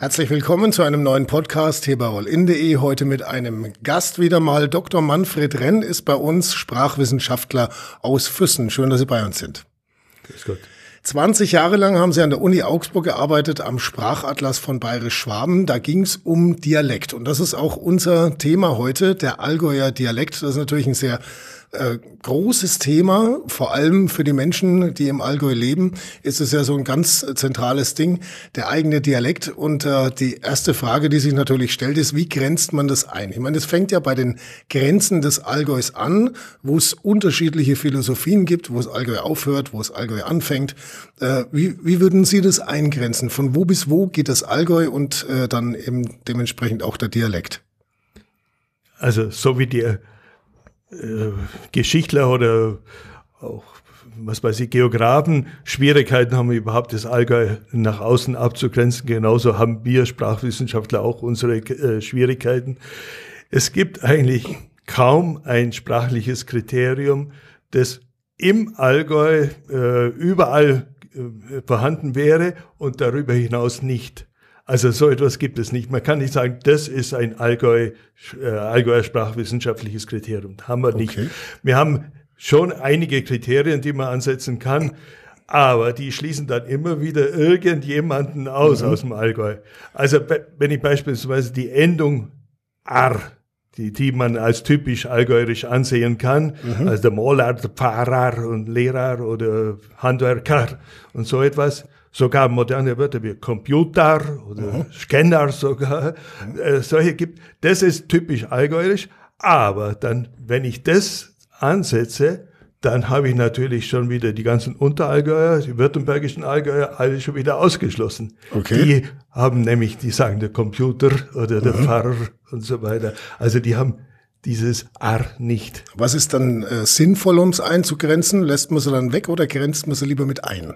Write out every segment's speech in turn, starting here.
Herzlich willkommen zu einem neuen Podcast hier bei allin.de. Heute mit einem Gast wieder mal. Dr. Manfred Renn ist bei uns Sprachwissenschaftler aus Füssen. Schön, dass Sie bei uns sind. Grüß Gott. 20 Jahre lang haben Sie an der Uni Augsburg gearbeitet, am Sprachatlas von Bayerisch-Schwaben. Da ging es um Dialekt. Und das ist auch unser Thema heute, der Allgäuer Dialekt. Das ist natürlich ein sehr äh, großes Thema, vor allem für die Menschen, die im Allgäu leben, ist es ja so ein ganz zentrales Ding, der eigene Dialekt. Und äh, die erste Frage, die sich natürlich stellt, ist, wie grenzt man das ein? Ich meine, es fängt ja bei den Grenzen des Allgäus an, wo es unterschiedliche Philosophien gibt, wo es Allgäu aufhört, wo es Allgäu anfängt. Äh, wie, wie würden Sie das eingrenzen? Von wo bis wo geht das Allgäu und äh, dann eben dementsprechend auch der Dialekt? Also so wie die äh, Geschichtler oder auch was weiß ich, Geografen Schwierigkeiten haben, überhaupt das Allgäu nach außen abzugrenzen. Genauso haben wir Sprachwissenschaftler auch unsere äh, Schwierigkeiten. Es gibt eigentlich kaum ein sprachliches Kriterium, das im Allgäu äh, überall äh, vorhanden wäre und darüber hinaus nicht. Also so etwas gibt es nicht. Man kann nicht sagen, das ist ein Allgäu, äh, Allgäuer sprachwissenschaftliches Kriterium. Haben wir nicht. Okay. Wir haben schon einige Kriterien, die man ansetzen kann, aber die schließen dann immer wieder irgendjemanden aus mhm. aus dem Allgäu. Also wenn ich beispielsweise die Endung ar, die, die man als typisch allgäuerisch ansehen kann, mhm. also der Maler, der Pfarrer und Lehrer oder Handwerker und so etwas, sogar moderne Wörter wie Computer oder mhm. Scanner sogar, äh, solche gibt. Das ist typisch allgäuerisch. Aber dann, wenn ich das ansetze, dann habe ich natürlich schon wieder die ganzen Unterallgäuer, die württembergischen Allgäuer, alle schon wieder ausgeschlossen. Okay. Die haben nämlich, die sagen der Computer oder der mhm. Pfarrer und so weiter. Also die haben dieses R nicht. Was ist dann äh, sinnvoll, um es einzugrenzen? Lässt man sie dann weg oder grenzt man sie lieber mit ein?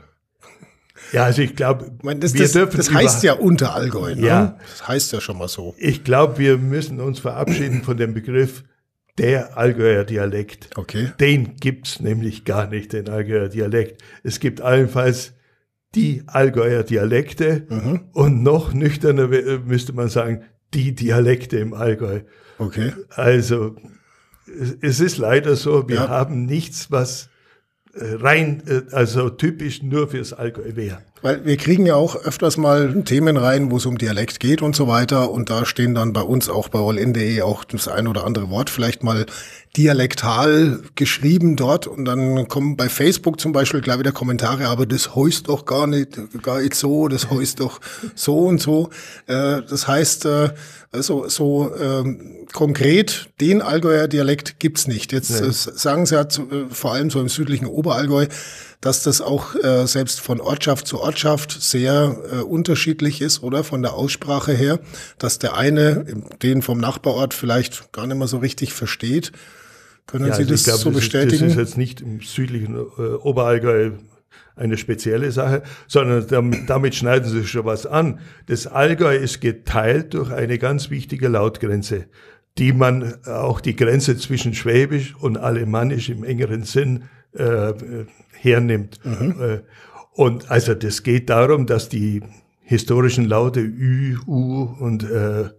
Ja, also ich glaube, das, das, das heißt ja Unterallgäu. Ne? Ja, das heißt ja schon mal so. Ich glaube, wir müssen uns verabschieden von dem Begriff der Allgäuer Dialekt. Okay. Den gibt's nämlich gar nicht, den Allgäuer Dialekt. Es gibt allenfalls die Allgäuer Dialekte mhm. und noch nüchterner müsste man sagen, die Dialekte im Allgäu. Okay. Also es ist leider so, wir ja. haben nichts, was rein, äh, also typisch nur fürs Allgäu wäre. Weil wir kriegen ja auch öfters mal Themen rein, wo es um Dialekt geht und so weiter. Und da stehen dann bei uns auch bei allin.de auch das ein oder andere Wort vielleicht mal dialektal geschrieben dort. Und dann kommen bei Facebook zum Beispiel gleich wieder Kommentare, aber das heißt doch gar nicht, gar nicht so, das heißt doch so und so. Äh, das heißt, also so ähm, konkret den Allgäuer Dialekt gibt's nicht. Jetzt nee. sagen Sie ja zu, vor allem so im südlichen Oberallgäu, dass das auch äh, selbst von Ortschaft zu Ortschaft sehr äh, unterschiedlich ist, oder von der Aussprache her, dass der eine den vom Nachbarort vielleicht gar nicht mehr so richtig versteht. Können ja, Sie also das glaub, so bestätigen? Das ist jetzt nicht im südlichen äh, Oberallgäu eine spezielle Sache, sondern damit, damit schneiden Sie schon was an. Das Allgäu ist geteilt durch eine ganz wichtige Lautgrenze, die man auch die Grenze zwischen Schwäbisch und Alemannisch im engeren Sinn äh, hernimmt. Mhm. Äh, und also das geht darum, dass die historischen Laute Ü, U und äh,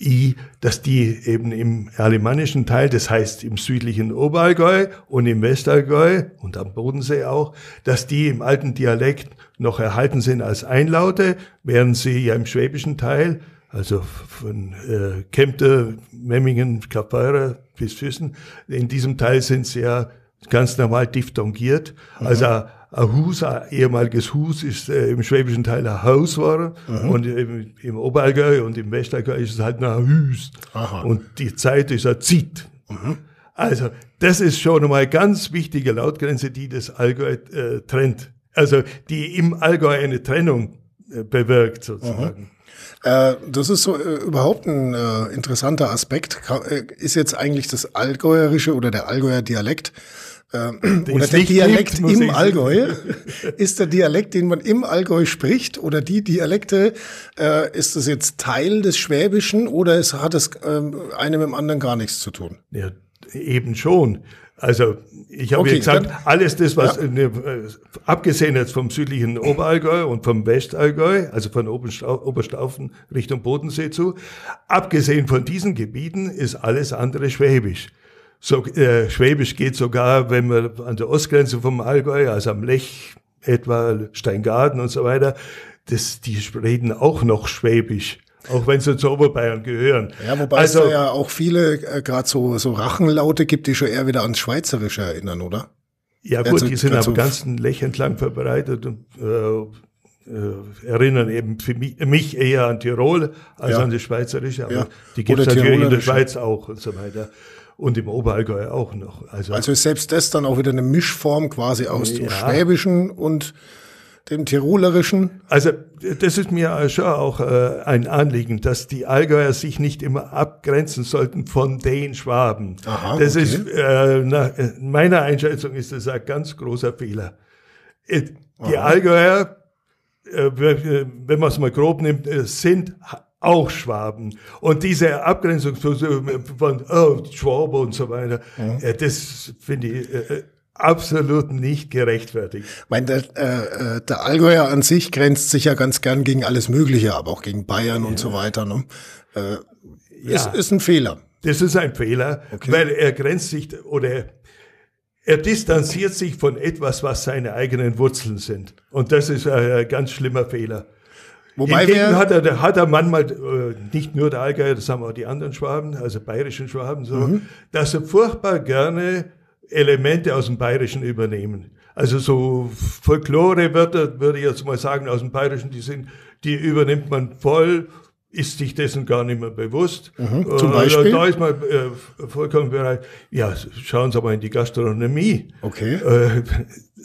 I, dass die eben im alemannischen Teil, das heißt im südlichen Oberallgäu und im Westallgäu und am Bodensee auch, dass die im alten Dialekt noch erhalten sind als Einlaute, während sie ja im schwäbischen Teil, also von äh, Kempte, Memmingen, Kappeurer bis Füssen, in diesem Teil sind sie ja ganz normal diphthongiert. Mhm. Also ein Hus, ein ehemaliges Hus ist äh, im schwäbischen Teil ein Haus war mhm. und im, im Oberallgäu und im Westallgäu ist es halt ein Hüs. Aha. Und die Zeit ist ein Zit. Mhm. Also das ist schon einmal ganz wichtige Lautgrenze, die das Allgäu äh, trennt. Also die im Allgäu eine Trennung äh, bewirkt sozusagen. Mhm. Äh, das ist so äh, überhaupt ein äh, interessanter Aspekt. Äh, ist jetzt eigentlich das Allgäuerische oder der Allgäuer Dialekt äh, oder der Dialekt gibt, im Allgäu? ist der Dialekt, den man im Allgäu spricht oder die Dialekte, äh, ist das jetzt Teil des Schwäbischen oder es, hat es äh, einem im anderen gar nichts zu tun? Ja, eben schon. Also ich habe okay, gesagt, dann, alles das, was ja. ne, abgesehen jetzt vom südlichen Oberallgäu und vom Westallgäu, also von Oberstaufen Richtung Bodensee zu, abgesehen von diesen Gebieten ist alles andere Schwäbisch. So, äh, Schwäbisch geht sogar, wenn wir an der Ostgrenze vom Allgäu, also am Lech etwa, Steingarten und so weiter, das, die reden auch noch Schwäbisch. Auch wenn sie zu Oberbayern gehören. Ja, wobei also, es da ja auch viele äh, gerade so, so Rachenlaute gibt, die schon eher wieder ans Schweizerische erinnern, oder? Ja gut, also, die sind am ganzen Lech entlang verbreitet und äh, äh, erinnern eben für mich, mich, eher an Tirol als ja. an die Schweizerische, aber ja. die gibt es natürlich in der Schweiz auch und so weiter. Und im Oberallgäu auch noch. Also, also ist selbst das dann auch wieder eine Mischform quasi aus ja. dem Schwäbischen und dem Tirolerischen? Also das ist mir schon auch äh, ein Anliegen, dass die Allgäuer sich nicht immer abgrenzen sollten von den Schwaben. Aha, das okay. ist äh, nach meiner Einschätzung ist das ein ganz großer Fehler. Äh, die Aha. Allgäuer, äh, wenn man es mal grob nimmt, äh, sind auch Schwaben. Und diese Abgrenzung von oh, Schwabe und so weiter, ja. das finde ich absolut nicht gerechtfertigt. Ich meine, der, äh, äh, der Allgäuer an sich grenzt sich ja ganz gern gegen alles Mögliche, aber auch gegen Bayern ja. und so weiter. Ne? Äh, ja. ist, ist ein Fehler. Das ist ein Fehler, okay. weil er grenzt sich oder er distanziert sich von etwas, was seine eigenen Wurzeln sind. Und das ist ein ganz schlimmer Fehler. Wobei Hingegen hat er, hat er manchmal, äh, nicht nur der Allgäuer, das haben auch die anderen Schwaben, also bayerischen Schwaben so, mhm. dass er furchtbar gerne Elemente aus dem Bayerischen übernehmen. Also so Folklorewörter, würde ich jetzt mal sagen, aus dem Bayerischen, die sind, die übernimmt man voll, ist sich dessen gar nicht mehr bewusst. Mhm, zum Beispiel? Da ist man äh, vollkommen bereit. Ja, schauen Sie mal in die Gastronomie. Okay. Äh,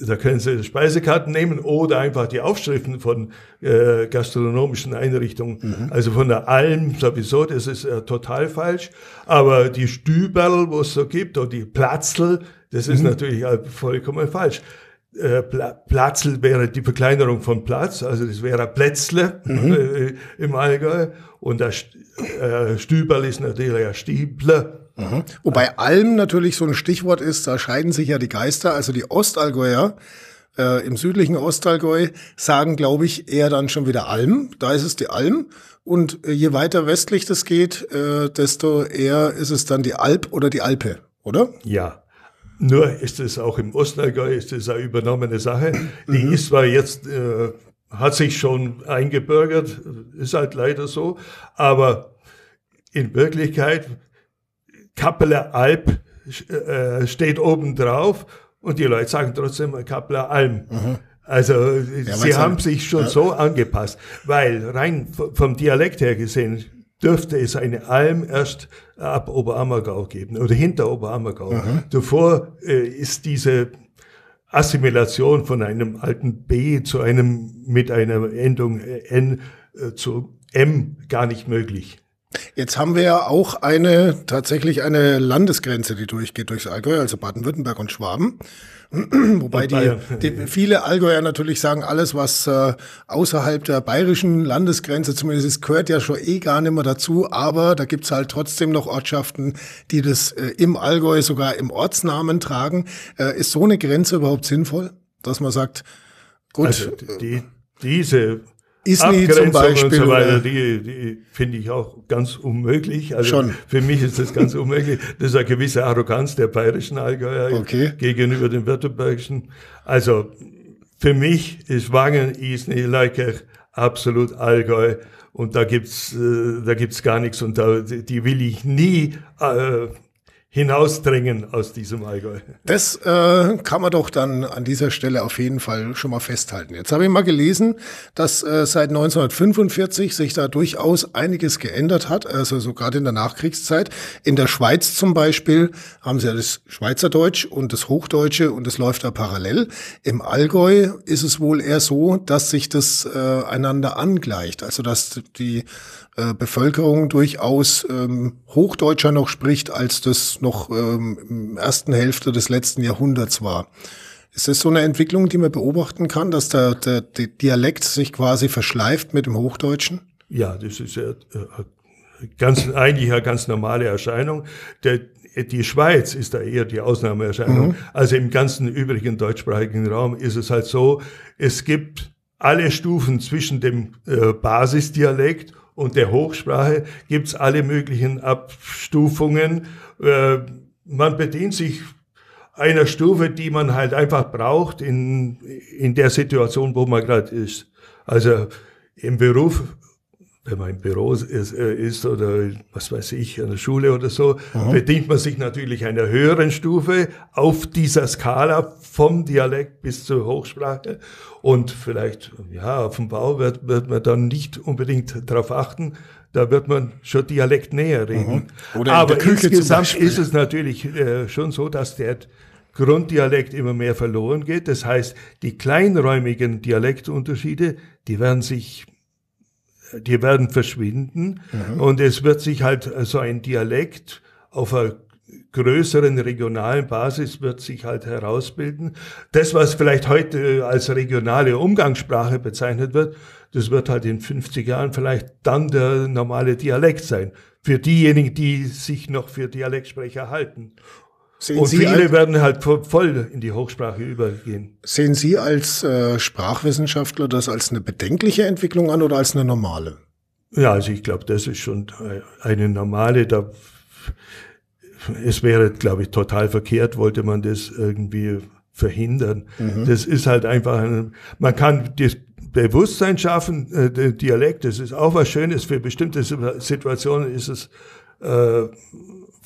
da können Sie Speisekarten nehmen oder einfach die Aufschriften von äh, gastronomischen Einrichtungen. Mhm. Also von der Alm sowieso, das ist äh, total falsch. Aber die Stüberl, wo es so gibt, oder die Platzl, das ist mhm. natürlich äh, vollkommen falsch. Äh, Platzl wäre die Verkleinerung von Platz, also das wäre Plätzle mhm. äh, im Allgäu. Und der äh, Stüberl ist natürlich ein Stiebler. Mhm. Wobei Alm natürlich so ein Stichwort ist, da scheiden sich ja die Geister. Also die Ostallgäuer äh, im südlichen Ostallgäu sagen, glaube ich, eher dann schon wieder Alm. Da ist es die Alm. Und äh, je weiter westlich das geht, äh, desto eher ist es dann die Alp oder die Alpe, oder? Ja. Nur ist es auch im Ostallgäu, ist es eine übernommene Sache. Die mhm. ist zwar jetzt, äh, hat sich schon eingebürgert, ist halt leider so, aber in Wirklichkeit Kappeler Alp äh, steht oben drauf und die Leute sagen trotzdem Kappeler Alm. Mhm. Also ja, sie haben sich schon ja. so angepasst, weil rein vom Dialekt her gesehen dürfte es eine Alm erst ab Oberammergau geben oder hinter Oberammergau. Mhm. Davor äh, ist diese Assimilation von einem alten B zu einem mit einer Endung N äh, zu M gar nicht möglich. Jetzt haben wir ja auch eine, tatsächlich eine Landesgrenze, die durchgeht durchs Allgäu, also Baden-Württemberg und Schwaben. Wobei die, die, viele Allgäuer natürlich sagen, alles, was äh, außerhalb der bayerischen Landesgrenze zumindest ist, gehört ja schon eh gar nicht mehr dazu. Aber da gibt's halt trotzdem noch Ortschaften, die das äh, im Allgäu sogar im Ortsnamen tragen. Äh, ist so eine Grenze überhaupt sinnvoll, dass man sagt, gut. Also die, diese Isny zum Beispiel. So weiter, die, die finde ich auch ganz unmöglich. Also Schon. Für mich ist das ganz unmöglich. Das ist eine gewisse Arroganz der bayerischen Allgäuer okay. gegenüber den württembergischen. Also für mich ist Wangen, Isny, Leikirch absolut Allgäu. Und da gibt's, äh, da gibt's gar nichts. Und da, die will ich nie äh, hinausdrängen aus diesem Allgäu. Das äh, kann man doch dann an dieser Stelle auf jeden Fall schon mal festhalten. Jetzt habe ich mal gelesen, dass äh, seit 1945 sich da durchaus einiges geändert hat, also so gerade in der Nachkriegszeit. In der Schweiz zum Beispiel haben sie ja das Schweizerdeutsch und das Hochdeutsche und das läuft da parallel. Im Allgäu ist es wohl eher so, dass sich das äh, einander angleicht, also dass die äh, Bevölkerung durchaus ähm, Hochdeutscher noch spricht, als das noch ähm, im ersten Hälfte des letzten Jahrhunderts war. Ist das so eine Entwicklung, die man beobachten kann, dass der, der, der Dialekt sich quasi verschleift mit dem Hochdeutschen? Ja, das ist ja äh, ganz, eigentlich eine ganz normale Erscheinung. Der, die Schweiz ist da eher die Ausnahmeerscheinung. Mhm. Also im ganzen übrigen deutschsprachigen Raum ist es halt so, es gibt alle Stufen zwischen dem äh, Basisdialekt und der Hochsprache gibt's alle möglichen Abstufungen. Äh, man bedient sich einer Stufe, die man halt einfach braucht in, in der Situation, wo man gerade ist. Also im Beruf wenn man im Büro ist, äh, ist, oder was weiß ich, an der Schule oder so, mhm. bedient man sich natürlich einer höheren Stufe auf dieser Skala vom Dialekt bis zur Hochsprache. Und vielleicht, ja, auf dem Bau wird, wird man dann nicht unbedingt darauf achten, da wird man schon Dialekt näher reden. Mhm. Aber insgesamt ist es natürlich äh, schon so, dass der Grunddialekt immer mehr verloren geht. Das heißt, die kleinräumigen Dialektunterschiede, die werden sich die werden verschwinden mhm. und es wird sich halt so ein Dialekt auf einer größeren regionalen Basis wird sich halt herausbilden. Das, was vielleicht heute als regionale Umgangssprache bezeichnet wird, das wird halt in 50 Jahren vielleicht dann der normale Dialekt sein. Für diejenigen, die sich noch für Dialektsprecher halten. Sehen und Sie viele werden halt voll in die Hochsprache übergehen. Sehen Sie als äh, Sprachwissenschaftler das als eine bedenkliche Entwicklung an oder als eine normale? Ja, also ich glaube, das ist schon eine normale. Da, es wäre, glaube ich, total verkehrt, wollte man das irgendwie verhindern. Mhm. Das ist halt einfach, ein, man kann das Bewusstsein schaffen, äh, der Dialekt, das ist auch was Schönes. Für bestimmte Situationen ist es äh,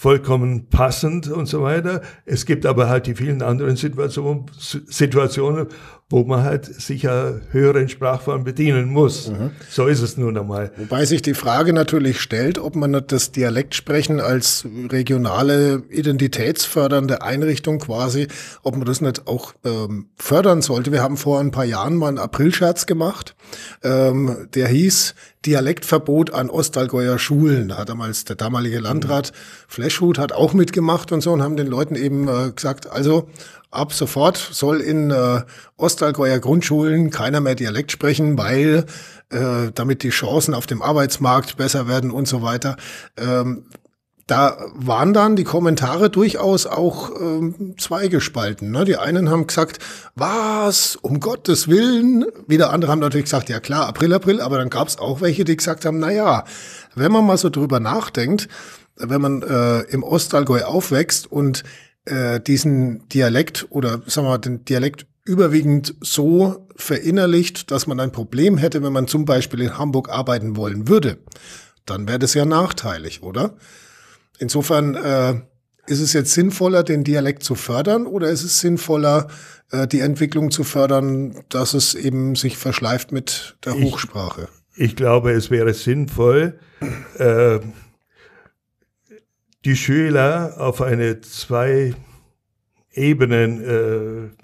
vollkommen passend und so weiter. Es gibt aber halt die vielen anderen Situationen, Situationen wo man halt sicher höheren Sprachformen bedienen muss. Mhm. So ist es nun einmal. Wobei sich die Frage natürlich stellt, ob man das Dialektsprechen als regionale identitätsfördernde Einrichtung quasi, ob man das nicht auch ähm, fördern sollte. Wir haben vor ein paar Jahren mal einen Aprilscherz gemacht, ähm, der hieß Dialektverbot an Ostallgäuer Schulen. Da hat damals der damalige Landrat Fleschhut hat auch mitgemacht und so und haben den Leuten eben äh, gesagt, also ab sofort soll in äh, Ostallgäuer Grundschulen keiner mehr Dialekt sprechen, weil äh, damit die Chancen auf dem Arbeitsmarkt besser werden und so weiter. Ähm, da waren dann die Kommentare durchaus auch ähm, zweigespalten. Ne? Die einen haben gesagt, was, um Gottes Willen. Wieder andere haben natürlich gesagt, ja klar, April, April. Aber dann gab es auch welche, die gesagt haben, na ja, wenn man mal so drüber nachdenkt, wenn man äh, im Ostallgäu aufwächst und äh, diesen Dialekt oder sagen wir mal den Dialekt überwiegend so verinnerlicht, dass man ein Problem hätte, wenn man zum Beispiel in Hamburg arbeiten wollen würde, dann wäre das ja nachteilig, oder? Insofern äh, ist es jetzt sinnvoller, den Dialekt zu fördern oder ist es sinnvoller, äh, die Entwicklung zu fördern, dass es eben sich verschleift mit der Hochsprache? Ich, ich glaube, es wäre sinnvoll, äh, die Schüler auf eine zwei Ebenen äh,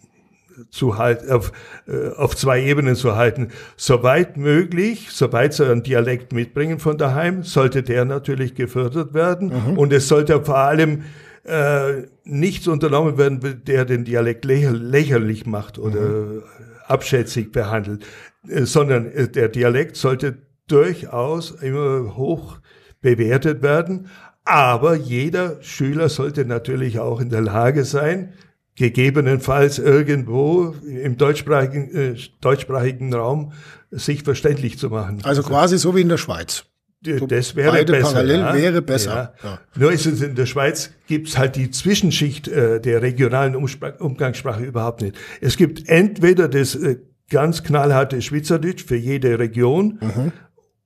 zu halten, auf, äh, auf zwei Ebenen zu halten. Soweit möglich, soweit sie einen Dialekt mitbringen von daheim, sollte der natürlich gefördert werden. Mhm. Und es sollte vor allem äh, nichts unternommen werden, der den Dialekt lächer lächerlich macht oder mhm. abschätzig behandelt, äh, sondern äh, der Dialekt sollte durchaus immer hoch bewertet werden, aber jeder Schüler sollte natürlich auch in der Lage sein, gegebenenfalls irgendwo im deutschsprachigen, äh, deutschsprachigen Raum sich verständlich zu machen. Also quasi so wie in der Schweiz. Das wäre beide besser. Parallel ja? wäre besser. Ja. Ja. Nur ist es in der Schweiz gibt's halt die Zwischenschicht äh, der regionalen Umgangssprache überhaupt nicht. Es gibt entweder das äh, ganz knallharte Schweizerdeutsch für jede Region mhm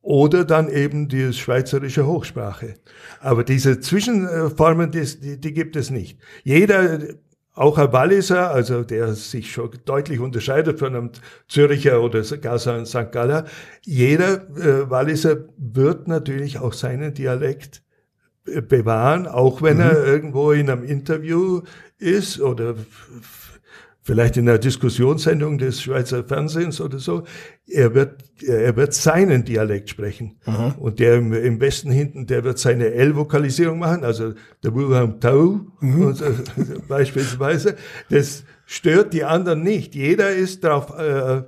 oder dann eben die schweizerische Hochsprache. Aber diese Zwischenformen, die, die gibt es nicht. Jeder, auch ein Walliser, also der sich schon deutlich unterscheidet von einem Züricher oder gar St. Galler, jeder äh, Walliser wird natürlich auch seinen Dialekt äh, bewahren, auch wenn mhm. er irgendwo in einem Interview ist oder vielleicht in einer Diskussionssendung des Schweizer Fernsehens oder so, er wird, er wird seinen Dialekt sprechen. Mhm. Und der im, im, Westen hinten, der wird seine L-Vokalisierung machen, also der Wilhelm Tau mhm. so, beispielsweise. Das stört die anderen nicht. Jeder ist darauf äh,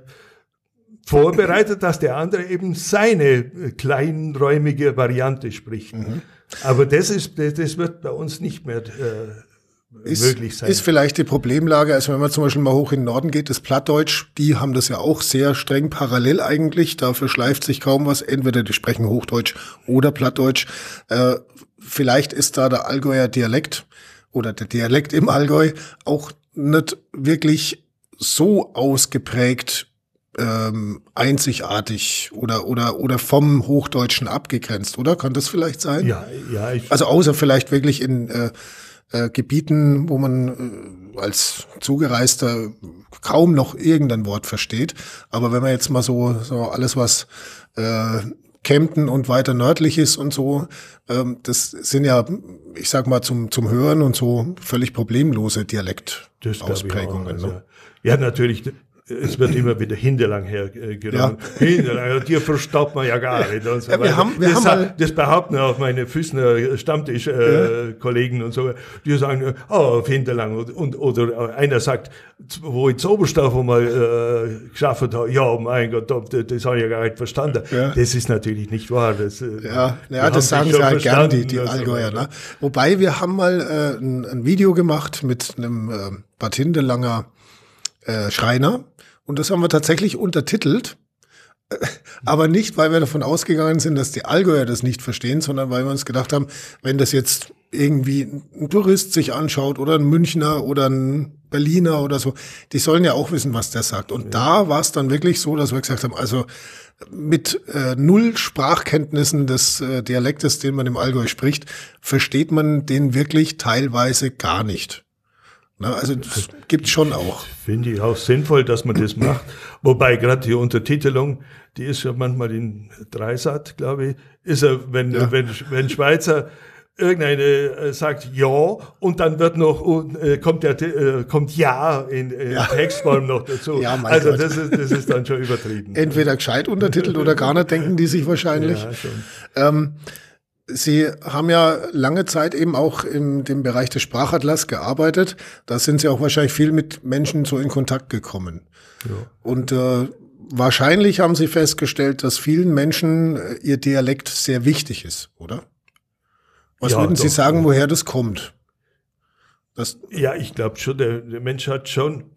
vorbereitet, dass der andere eben seine kleinräumige Variante spricht. Mhm. Aber das ist, das wird bei uns nicht mehr äh, ist, möglich sein. Ist vielleicht die Problemlage, also wenn man zum Beispiel mal hoch in den Norden geht, das Plattdeutsch, die haben das ja auch sehr streng parallel eigentlich. Dafür schleift sich kaum was. Entweder die sprechen Hochdeutsch oder Plattdeutsch. Äh, vielleicht ist da der Allgäuer Dialekt oder der Dialekt im Allgäu auch nicht wirklich so ausgeprägt ähm, einzigartig oder oder oder vom Hochdeutschen abgegrenzt, oder? Kann das vielleicht sein? Ja, ja. Ich also außer vielleicht wirklich in äh, äh, Gebieten, wo man äh, als Zugereister kaum noch irgendein Wort versteht. Aber wenn man jetzt mal so so alles was äh, Kempten und weiter nördlich ist und so, ähm, das sind ja, ich sag mal, zum, zum Hören und so völlig problemlose Dialektausprägungen. Also, ne? Ja, natürlich es wird immer wieder Hinterlang hergenommen. Ja. Hinterlang, dir verstaubt man ja gar nicht. Und so ja, wir haben, wir das, haben das behaupten auch meine Füßner Stammtischkollegen äh, ja. und so. Die sagen, oh, auf Hinterlang. Und, und, oder einer sagt, wo ich Oberstaufer mal äh, geschafft habe, ja, mein Gott, das, das habe ich ja gar nicht verstanden. Ja. Das ist natürlich nicht wahr. Das, äh, ja, ja das sagen sie halt gern, die, die Allgäuer. Ne? Wobei, wir haben mal äh, ein, ein Video gemacht mit einem äh, Bad Hindelanger äh, Schreiner und das haben wir tatsächlich untertitelt. Aber nicht, weil wir davon ausgegangen sind, dass die Allgäuer das nicht verstehen, sondern weil wir uns gedacht haben, wenn das jetzt irgendwie ein Tourist sich anschaut oder ein Münchner oder ein Berliner oder so, die sollen ja auch wissen, was der sagt. Und ja. da war es dann wirklich so, dass wir gesagt haben, also mit äh, null Sprachkenntnissen des äh, Dialektes, den man im Allgäu spricht, versteht man den wirklich teilweise gar nicht. Na, also das gibt schon auch. Finde ich auch sinnvoll, dass man das macht. Wobei gerade die Untertitelung, die ist ja manchmal in Dreisat, glaube ich, ist er, wenn, ja. wenn, wenn Schweizer irgendeine äh, sagt ja und dann wird noch äh, kommt der äh, kommt ja in, in ja. Textform noch dazu. Ja, mein also Gott. das ist das ist dann schon übertrieben. Entweder gescheit untertitelt oder gar nicht denken die sich wahrscheinlich. Ja, schon. Ähm, Sie haben ja lange Zeit eben auch in dem Bereich des Sprachatlas gearbeitet. Da sind Sie auch wahrscheinlich viel mit Menschen so in Kontakt gekommen. Ja. Und äh, wahrscheinlich haben Sie festgestellt, dass vielen Menschen äh, Ihr Dialekt sehr wichtig ist, oder? Was ja, würden Sie doch, sagen, woher das kommt? Das ja, ich glaube schon, der, der Mensch hat schon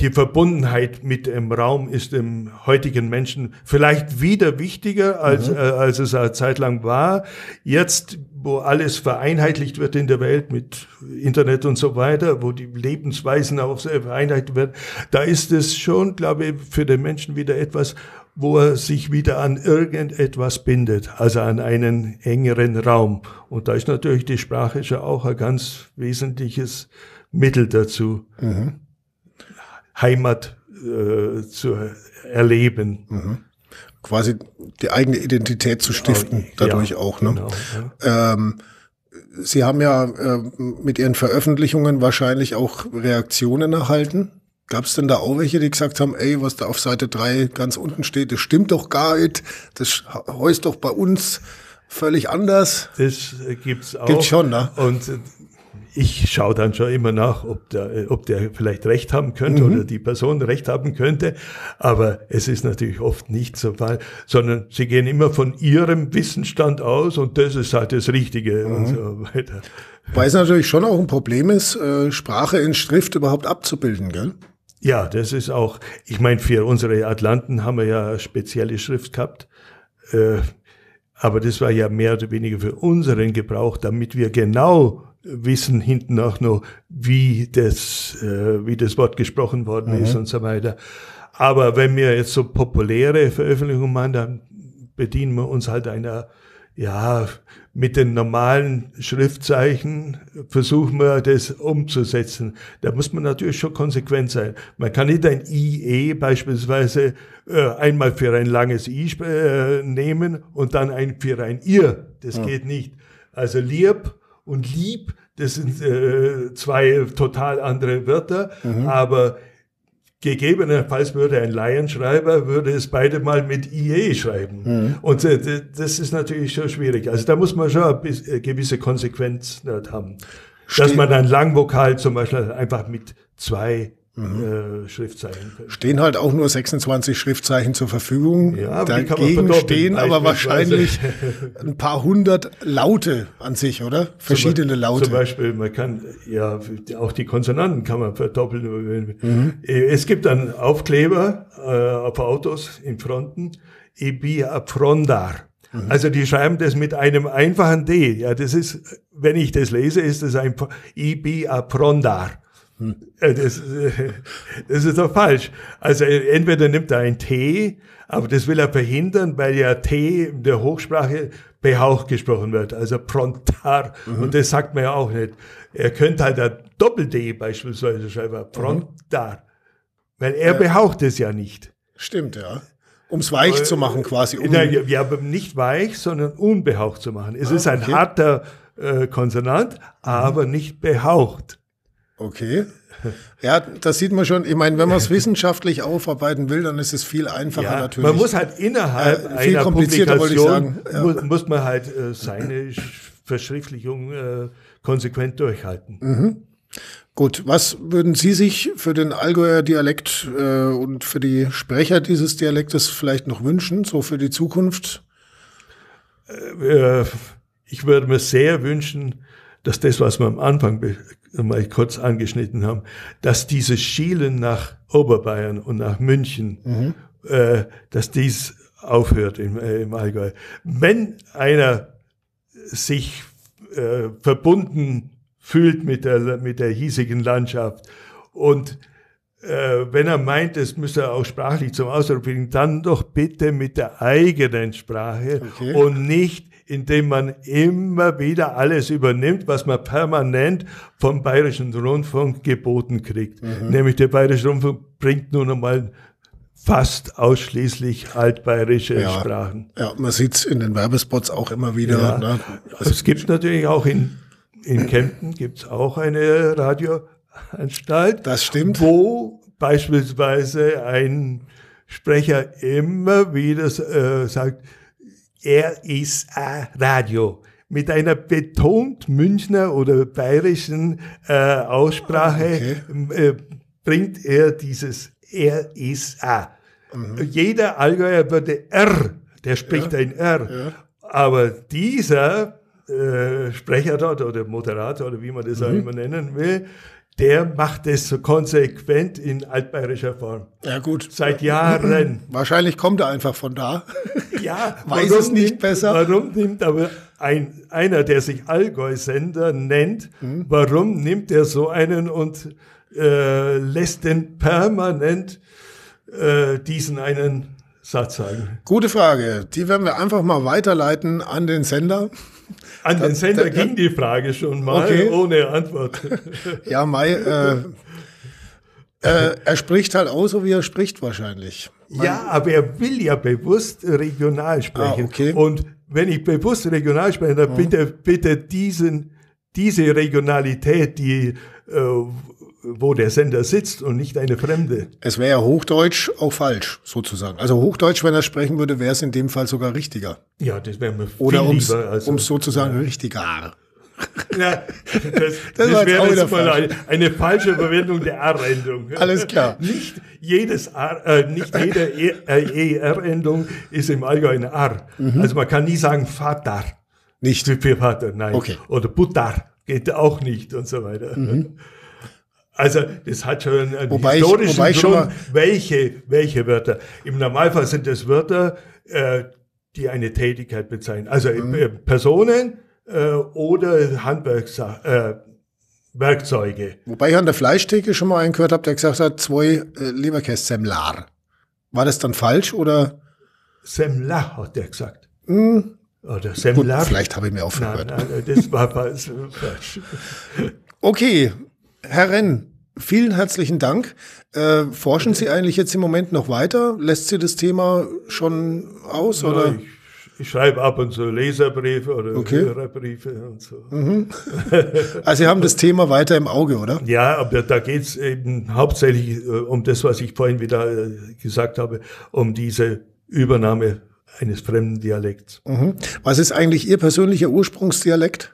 die Verbundenheit mit dem Raum ist dem heutigen Menschen vielleicht wieder wichtiger, als, mhm. äh, als es eine Zeit lang war. Jetzt, wo alles vereinheitlicht wird in der Welt mit Internet und so weiter, wo die Lebensweisen auch sehr vereinheitlicht werden, da ist es schon, glaube ich, für den Menschen wieder etwas, wo er sich wieder an irgendetwas bindet, also an einen engeren Raum. Und da ist natürlich die Sprache schon auch ein ganz wesentliches Mittel dazu. Mhm. Heimat äh, zu erleben. Mhm. Quasi die eigene Identität zu stiften, dadurch ja, auch. Ne? Genau, ja. ähm, Sie haben ja äh, mit Ihren Veröffentlichungen wahrscheinlich auch Reaktionen erhalten. Gab es denn da auch welche, die gesagt haben, ey, was da auf Seite 3 ganz unten steht, das stimmt doch gar nicht, das heißt doch bei uns völlig anders? Das gibt's auch. Gibt's schon, ne? Und ich schaue dann schon immer nach, ob der, ob der vielleicht recht haben könnte mhm. oder die Person recht haben könnte. Aber es ist natürlich oft nicht so Fall, sondern sie gehen immer von ihrem Wissensstand aus und das ist halt das Richtige mhm. und so weiter. Weil es natürlich schon auch ein Problem ist, äh, Sprache in Schrift überhaupt abzubilden, gell? Ja, das ist auch, ich meine, für unsere Atlanten haben wir ja spezielle Schrift gehabt. Äh, aber das war ja mehr oder weniger für unseren Gebrauch, damit wir genau wissen hinten auch noch, wie das, äh, wie das Wort gesprochen worden mhm. ist und so weiter. Aber wenn wir jetzt so populäre Veröffentlichungen machen, dann bedienen wir uns halt einer, ja, mit den normalen Schriftzeichen versuchen wir das umzusetzen. Da muss man natürlich schon konsequent sein. Man kann nicht ein IE beispielsweise äh, einmal für ein langes I äh, nehmen und dann ein für ein IR. Das ja. geht nicht. Also lieb und lieb, das sind äh, zwei total andere Wörter, mhm. aber gegebenenfalls würde ein Laienschreiber würde es beide mal mit IE schreiben. Mhm. Und äh, das ist natürlich schon schwierig. Also da muss man schon eine äh, gewisse Konsequenz haben. Stimmt. Dass man ein Langvokal zum Beispiel einfach mit zwei mhm. äh, Schriftzeichen. Stehen halt auch nur 26 Schriftzeichen zur Verfügung. Ja, Dagegen stehen aber wahrscheinlich ein paar hundert Laute an sich, oder? Verschiedene zum, Laute. Zum Beispiel, man kann ja auch die Konsonanten kann man verdoppeln. Mhm. Es gibt dann Aufkleber äh, auf Autos in Fronten. Ibi Aprondar. Mhm. Also die schreiben das mit einem einfachen D. Ja, das ist, wenn ich das lese, ist das ein Ibi Aprondar. Hm. Äh, das, äh, das ist doch falsch. Also entweder nimmt er ein T, aber das will er verhindern, weil ja T in der Hochsprache behaucht gesprochen wird, also Prontar. Mhm. Und das sagt man ja auch nicht. Er könnte halt ein Doppel-D beispielsweise schreiben, Prontar. Mhm. Weil er ja. behaucht es ja nicht. Stimmt, ja. Um es weich äh, zu machen quasi. Um ja, ja, nicht weich, sondern unbehaucht zu machen. Es ah, ist ein okay. harter äh, Konsonant, aber mhm. nicht behaucht. Okay. Ja, das sieht man schon. Ich meine, wenn man es wissenschaftlich aufarbeiten will, dann ist es viel einfacher ja, natürlich. Man muss halt innerhalb äh, viel einer komplizierter, Publikation, ja. muss, muss, man halt äh, seine Verschriftlichung äh, konsequent durchhalten. Mhm. Gut, was würden Sie sich für den Allgäuer Dialekt äh, und für die Sprecher dieses Dialektes vielleicht noch wünschen, so für die Zukunft? Äh, ich würde mir sehr wünschen, dass das, was wir am Anfang mal kurz angeschnitten haben, dass dieses Schielen nach Oberbayern und nach München, mhm. äh, dass dies aufhört im, äh, im Allgäu. Wenn einer sich äh, verbunden fühlt mit der, mit der hiesigen Landschaft und äh, wenn er meint, es müsse er auch sprachlich zum Ausdruck bringen, dann doch bitte mit der eigenen Sprache okay. und nicht indem man immer wieder alles übernimmt, was man permanent vom Bayerischen Rundfunk geboten kriegt. Mhm. Nämlich der Bayerische Rundfunk bringt nun einmal fast ausschließlich altbayerische ja, Sprachen. Ja, man sieht es in den Werbespots auch immer wieder. Ja. Ne? Es gibt natürlich auch in, in Kempten gibt's auch eine Radioanstalt. Das stimmt. Wo beispielsweise ein Sprecher immer wieder äh, sagt, er ist ein Radio. Mit einer betont Münchner oder bayerischen äh, Aussprache okay. äh, bringt er dieses Er ist a. Mhm. Jeder Allgäuer würde R, der spricht ja. ein R. Ja. Aber dieser äh, Sprecher dort oder Moderator oder wie man das mhm. auch immer nennen will, der macht es so konsequent in altbayerischer Form. Ja, gut. Seit Jahren. Wahrscheinlich kommt er einfach von da. Ja, weiß es nicht nimmt, besser. Warum nimmt aber ein, einer, der sich Allgäu-Sender nennt, mhm. warum nimmt er so einen und äh, lässt den permanent äh, diesen einen Satz sagen? Gute Frage. Die werden wir einfach mal weiterleiten an den Sender. An den Sender da, da, ging die Frage schon mal, okay. ohne Antwort. ja, Mai, äh, äh, er spricht halt auch so, wie er spricht wahrscheinlich. Man ja, aber er will ja bewusst regional sprechen. Ah, okay. Und wenn ich bewusst regional spreche, dann mhm. bitte, bitte diesen, diese Regionalität, die, äh, wo der Sender sitzt und nicht eine fremde. Es wäre ja Hochdeutsch auch falsch, sozusagen. Also Hochdeutsch, wenn er sprechen würde, wäre es in dem Fall sogar richtiger. Ja, das wäre mir viel Oder ums, lieber. Also, ums sozusagen ja. richtiger. Ja, das, das, das wäre jetzt mal eine, eine, falsche Verwendung der R-Endung. Alles klar. Nicht jedes R, äh, nicht jede ER-Endung e ist im Allgäu eine R. Mhm. Also man kann nie sagen Vater. Nicht. Für Vater, nein. Okay. Oder Butter geht auch nicht und so weiter. Mhm. Also das hat schon einen wobei historischen ich, wobei Grund, mal welche, welche Wörter. Im Normalfall sind es Wörter, äh, die eine Tätigkeit bezeichnen. Also mhm. Äh, Personen äh, oder Handwerkswerkzeuge. Äh, wobei ich an der Fleischtheke schon mal einen gehört habe, der gesagt hat, zwei äh, Leberkässemmlar. War das dann falsch oder? Semmler hat der gesagt. Mhm. Oder Semmler. Gut, vielleicht habe ich mir aufgehört. Nein, nein, das war falsch. okay, Herr Renn, vielen herzlichen Dank. Äh, forschen Sie eigentlich jetzt im Moment noch weiter? Lässt Sie das Thema schon aus? Ja, oder? Ich, ich, schreibe ab und zu Leserbriefe oder okay. Hörerbriefe und so. Mhm. Also Sie haben das Thema weiter im Auge, oder? Ja, aber da geht es eben hauptsächlich äh, um das, was ich vorhin wieder äh, gesagt habe, um diese Übernahme eines fremden Dialekts. Mhm. Was ist eigentlich Ihr persönlicher Ursprungsdialekt?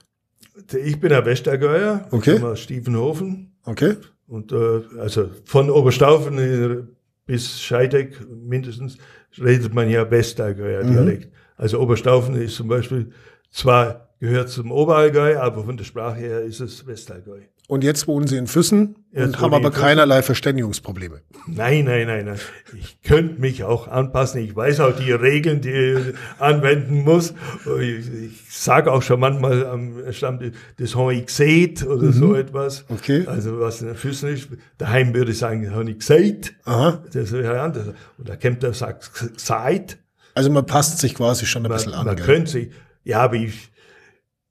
Ich bin ein Westergäuer, okay. aus Stiefenhofen. Okay. Und äh, also von Oberstaufen bis Scheideck mindestens redet man ja Westallgäuer mhm. Also Oberstaufen ist zum Beispiel zwar gehört zum Oberallgäu, aber von der Sprache her ist es Westallgäu. Und jetzt wohnen Sie in Füssen jetzt und haben aber keinerlei Verständigungsprobleme. Nein, nein, nein, nein. Ich könnte mich auch anpassen. Ich weiß auch die Regeln, die ich anwenden muss. Ich, ich sage auch schon manchmal am Stamm, das habe ich oder mhm. so etwas. Okay. Also was in Füssen ist. Daheim würde ich sagen, habe ich. Aha. Das wäre anders. Und da kommt der sagt gesagt. Also man passt sich quasi schon ein man, bisschen an. Man könnte sich, ja, aber ich,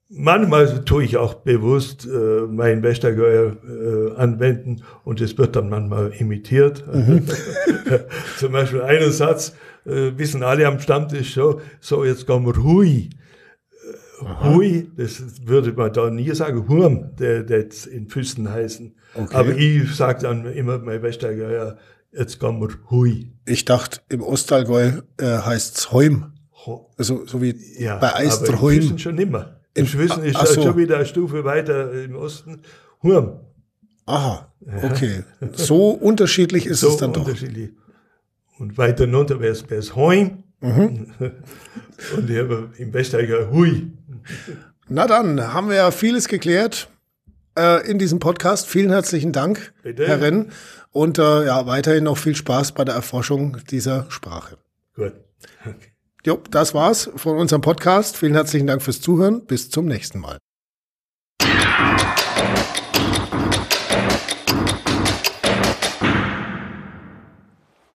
Manchmal tue ich auch bewusst äh, mein Westergeuer äh, anwenden und es wird dann manchmal imitiert. Mhm. Zum Beispiel einen Satz, äh, wissen alle am Stammtisch so, so jetzt kommen wir hui. Aha. Hui, das würde man da nie sagen, Hurm, der, der jetzt in Füßen heißen. Okay. Aber ich sage dann immer mein Westergeuer, jetzt kommen wir hui. Ich dachte, im Ostallgäu äh, heißt's Heum. Also, so wie ja, bei Eisterheim. schon immer. In Schwissen ist das so. schon wieder eine Stufe weiter im Osten. Hurm. Aha, okay. So unterschiedlich ist so es dann doch. unterschiedlich. Und weiter runter wäre es Heim. Mhm. Und hier im Westeiger Hui. Na dann, haben wir ja vieles geklärt äh, in diesem Podcast. Vielen herzlichen Dank, Bitte. Herr Renn. Und äh, ja, weiterhin noch viel Spaß bei der Erforschung dieser Sprache. Gut. Okay. Jo, das war's von unserem Podcast. Vielen herzlichen Dank fürs Zuhören. Bis zum nächsten Mal.